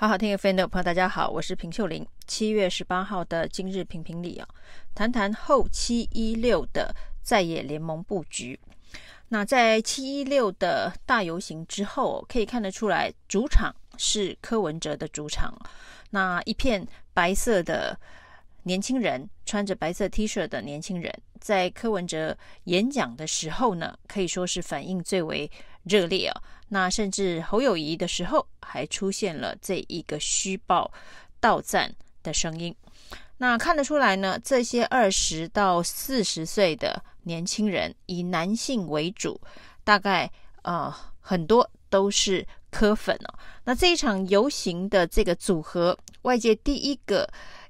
好好听 FM 的朋友，大家好，我是平秀玲。七月十八号的今日评评里啊，谈谈后七一六的在野联盟布局。那在七一六的大游行之后，可以看得出来，主场是柯文哲的主场。那一片白色的年轻人，穿着白色 T 恤的年轻人，在柯文哲演讲的时候呢，可以说是反应最为热烈啊。那甚至侯友谊的时候，还出现了这一个虚报、倒赞的声音。那看得出来呢，这些二十到四十岁的年轻人以男性为主，大概呃很多都是科粉哦。那这一场游行的这个组合，外界第一个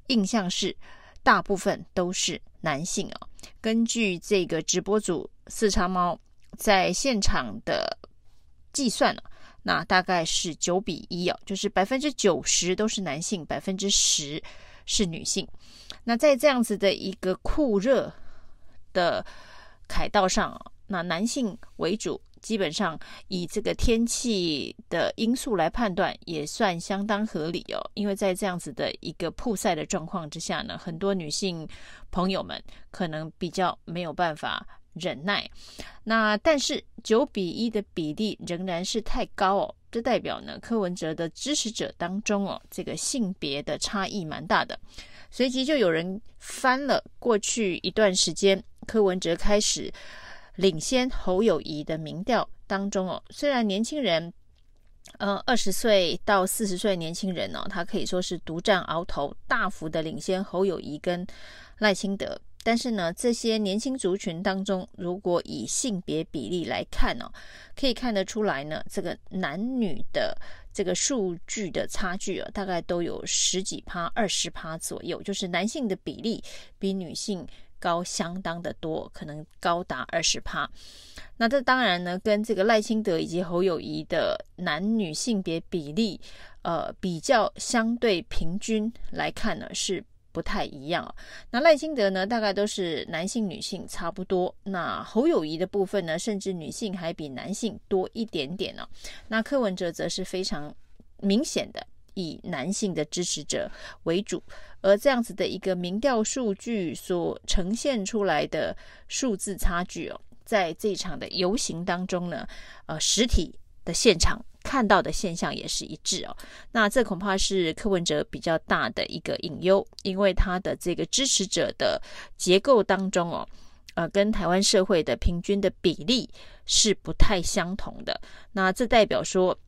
印象是，大部分都是男性哦。根据这个直播组四叉猫在现场的。计算了，那大概是九比一哦，就是百分之九十都是男性，百分之十是女性。那在这样子的一个酷热的凯道上，那男性为主，基本上以这个天气的因素来判断，也算相当合理哦。因为在这样子的一个曝晒的状况之下呢，很多女性朋友们可能比较没有办法。忍耐，那但是九比一的比例仍然是太高哦，这代表呢，柯文哲的支持者当中哦，这个性别的差异蛮大的。随即就有人翻了过去一段时间，柯文哲开始领先侯友谊的民调当中哦，虽然年轻人，呃，二十岁到四十岁年轻人哦，他可以说是独占鳌头，大幅的领先侯友谊跟赖清德。但是呢，这些年轻族群当中，如果以性别比例来看哦，可以看得出来呢，这个男女的这个数据的差距啊，大概都有十几趴、二十趴左右，就是男性的比例比女性高相当的多，可能高达二十趴。那这当然呢，跟这个赖清德以及侯友谊的男女性别比例，呃，比较相对平均来看呢，是。不太一样。那赖清德呢，大概都是男性、女性差不多。那侯友谊的部分呢，甚至女性还比男性多一点点呢。那柯文哲则是非常明显的以男性的支持者为主，而这样子的一个民调数据所呈现出来的数字差距哦，在这场的游行当中呢，呃，实体的现场。看到的现象也是一致哦，那这恐怕是柯文哲比较大的一个隐忧，因为他的这个支持者的结构当中哦，呃，跟台湾社会的平均的比例是不太相同的。那这代表说，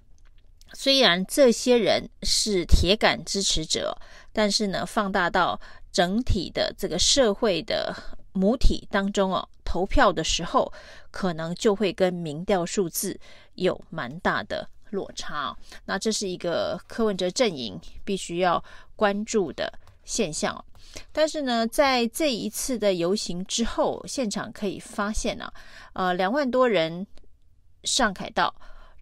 虽然这些人是铁杆支持者，但是呢，放大到整体的这个社会的母体当中哦，投票的时候，可能就会跟民调数字有蛮大的。落差，那这是一个柯文哲阵营必须要关注的现象。但是呢，在这一次的游行之后，现场可以发现啊，呃，两万多人上凯道，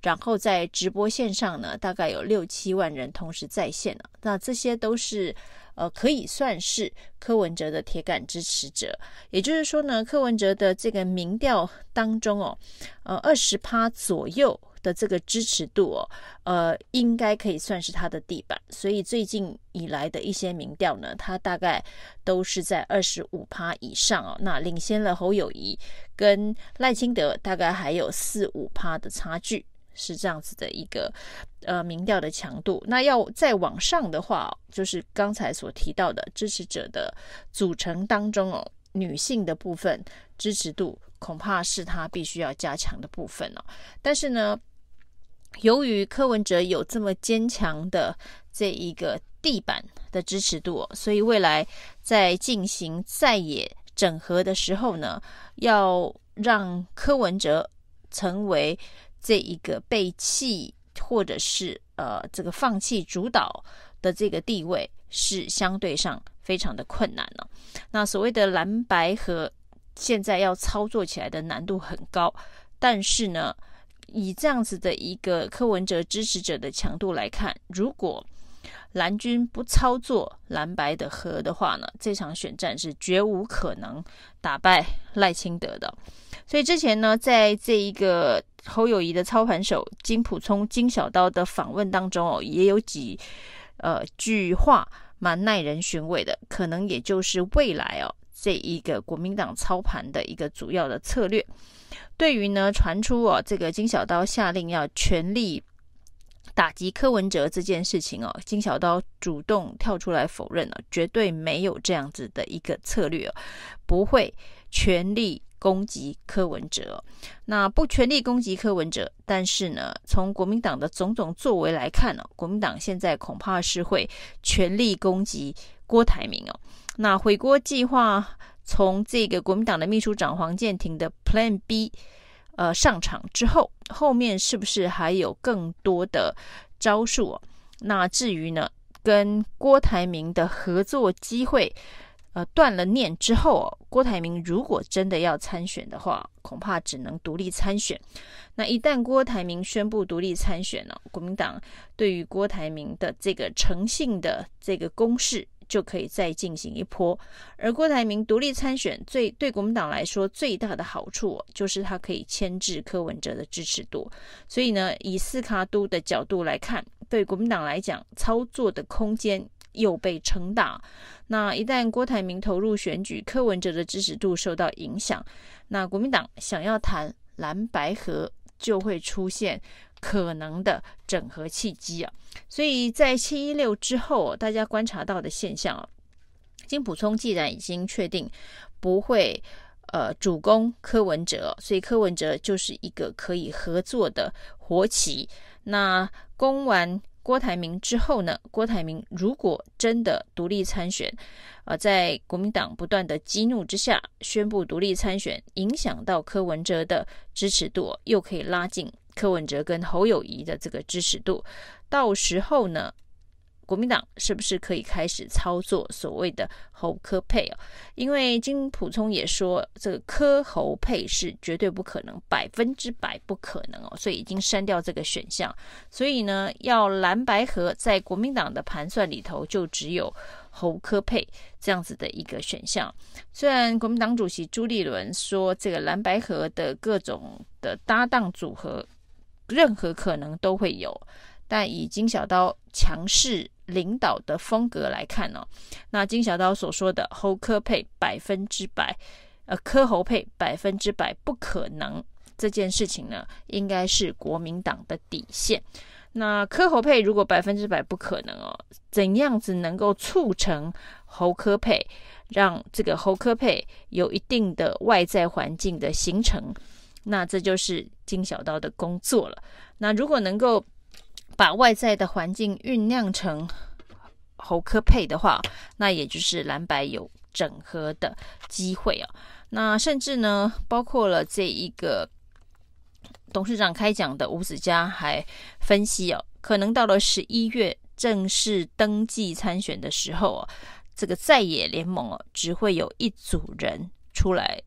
然后在直播线上呢，大概有六七万人同时在线了。那这些都是呃，可以算是柯文哲的铁杆支持者。也就是说呢，柯文哲的这个民调当中哦，呃，二十趴左右。的这个支持度哦，呃，应该可以算是他的地板，所以最近以来的一些民调呢，他大概都是在二十五趴以上哦，那领先了侯友谊跟赖清德，大概还有四五趴的差距，是这样子的一个呃民调的强度。那要再往上的话，就是刚才所提到的支持者的组成当中哦，女性的部分支持度恐怕是他必须要加强的部分哦，但是呢。由于柯文哲有这么坚强的这一个地板的支持度，所以未来在进行在野整合的时候呢，要让柯文哲成为这一个被弃或者是呃这个放弃主导的这个地位，是相对上非常的困难了。那所谓的蓝白和，现在要操作起来的难度很高，但是呢。以这样子的一个柯文哲支持者的强度来看，如果蓝军不操作蓝白的和的话呢，这场选战是绝无可能打败赖清德的。所以之前呢，在这一个侯友谊的操盘手金普聪、金小刀的访问当中哦，也有几呃句话蛮耐人寻味的，可能也就是未来哦这一个国民党操盘的一个主要的策略。对于呢传出哦这个金小刀下令要全力。打击柯文哲这件事情哦，金小刀主动跳出来否认了，绝对没有这样子的一个策略哦，不会全力攻击柯文哲。那不全力攻击柯文哲，但是呢，从国民党的种种作为来看呢，国民党现在恐怕是会全力攻击郭台铭哦。那回锅计划从这个国民党的秘书长黄建庭的 Plan B。呃，上场之后，后面是不是还有更多的招数？那至于呢，跟郭台铭的合作机会，呃，断了念之后，郭台铭如果真的要参选的话，恐怕只能独立参选。那一旦郭台铭宣布独立参选呢，国民党对于郭台铭的这个诚信的这个攻势。就可以再进行一波，而郭台铭独立参选最对国民党来说最大的好处，就是他可以牵制柯文哲的支持度。所以呢，以四卡都的角度来看，对国民党来讲，操作的空间又被撑大。那一旦郭台铭投入选举，柯文哲的支持度受到影响，那国民党想要谈蓝白合，就会出现。可能的整合契机啊，所以在七一六之后，大家观察到的现象啊，金普聪既然已经确定不会呃主攻柯文哲，所以柯文哲就是一个可以合作的活棋。那攻完郭台铭之后呢，郭台铭如果真的独立参选，呃，在国民党不断的激怒之下宣布独立参选，影响到柯文哲的支持度，又可以拉近。柯文哲跟侯友谊的这个支持度，到时候呢，国民党是不是可以开始操作所谓的侯柯配哦？因为金普聪也说，这个柯侯配是绝对不可能，百分之百不可能哦，所以已经删掉这个选项。所以呢，要蓝白合，在国民党的盘算里头，就只有侯柯配这样子的一个选项。虽然国民党主席朱立伦说，这个蓝白合的各种的搭档组合。任何可能都会有，但以金小刀强势领导的风格来看、哦，那金小刀所说的侯柯配百分之百，呃，柯侯配百分之百不可能这件事情呢，应该是国民党的底线。那柯侯配如果百分之百不可能哦，怎样子能够促成侯柯配，让这个侯柯配有一定的外在环境的形成？那这就是金小刀的工作了。那如果能够把外在的环境酝酿成侯科配的话，那也就是蓝白有整合的机会啊。那甚至呢，包括了这一个董事长开讲的吴子嘉还分析哦，可能到了十一月正式登记参选的时候哦，这个在野联盟哦，只会有一组人出来。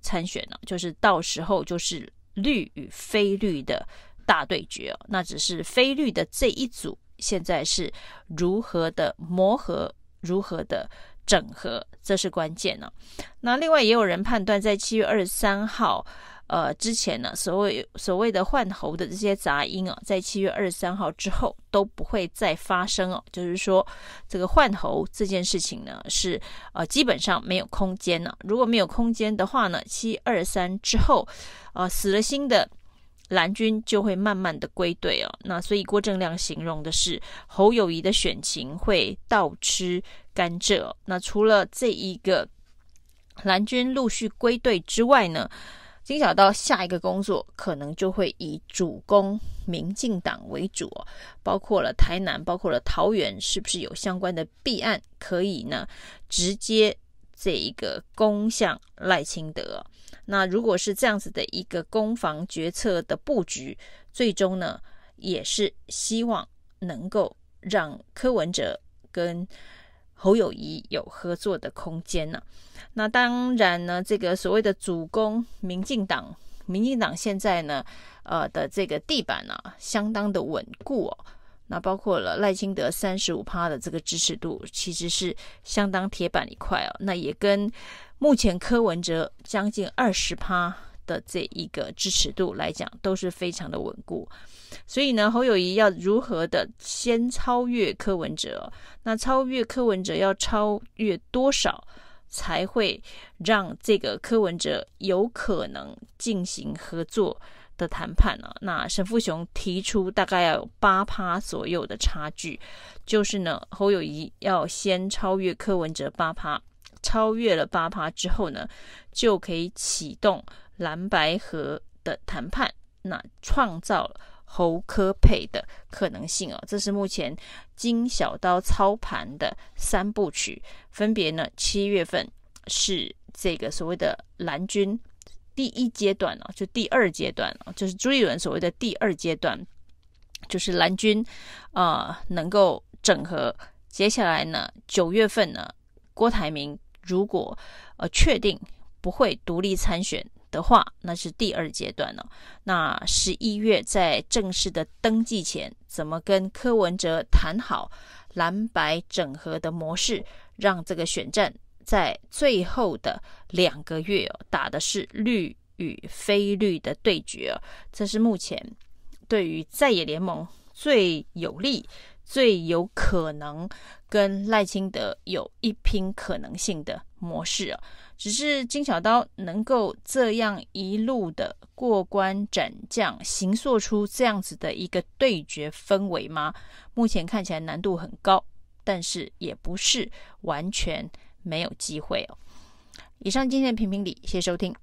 参选呢，就是到时候就是绿与非绿的大对决哦。那只是非绿的这一组现在是如何的磨合，如何的整合，这是关键呢。那另外也有人判断，在七月二十三号。呃，之前呢，所谓所谓的换喉的这些杂音啊，在七月二十三号之后都不会再发生哦。就是说，这个换喉这件事情呢，是呃基本上没有空间了。如果没有空间的话呢，七二三之后，呃，死了心的蓝军就会慢慢的归队哦。那所以郭正亮形容的是侯友谊的选情会倒吃甘蔗哦。那除了这一个蓝军陆续归队之外呢，金小刀下一个工作可能就会以主攻民进党为主，包括了台南，包括了桃园，是不是有相关的弊案可以呢？直接这一个攻向赖清德。那如果是这样子的一个攻防决策的布局，最终呢，也是希望能够让柯文哲跟侯友宜有合作的空间呢、那当然呢，这个所谓的主攻民进党，民进党现在呢，呃的这个地板呢、啊，相当的稳固哦。那包括了赖清德三十五趴的这个支持度，其实是相当铁板一块哦。那也跟目前柯文哲将近二十趴的这一个支持度来讲，都是非常的稳固。所以呢，侯友谊要如何的先超越柯文哲？那超越柯文哲要超越多少，才会让这个柯文哲有可能进行合作的谈判呢？那沈富雄提出大概要有八趴左右的差距，就是呢，侯友谊要先超越柯文哲八趴，超越了八趴之后呢，就可以启动蓝白合的谈判，那创造。侯柯配的可能性哦，这是目前金小刀操盘的三部曲，分别呢，七月份是这个所谓的蓝军第一阶段哦，就第二阶段哦，就是朱立伦所谓的第二阶段，就是蓝军啊、呃、能够整合。接下来呢，九月份呢，郭台铭如果呃确定不会独立参选。的话，那是第二阶段了。那十一月在正式的登记前，怎么跟柯文哲谈好蓝白整合的模式，让这个选战在最后的两个月哦，打的是绿与非绿的对决哦。这是目前对于在野联盟最有利、最有可能跟赖清德有一拼可能性的模式啊。只是金小刀能够这样一路的过关斩将，形塑出这样子的一个对决氛围吗？目前看起来难度很高，但是也不是完全没有机会哦。以上今天的评评理，谢谢收听。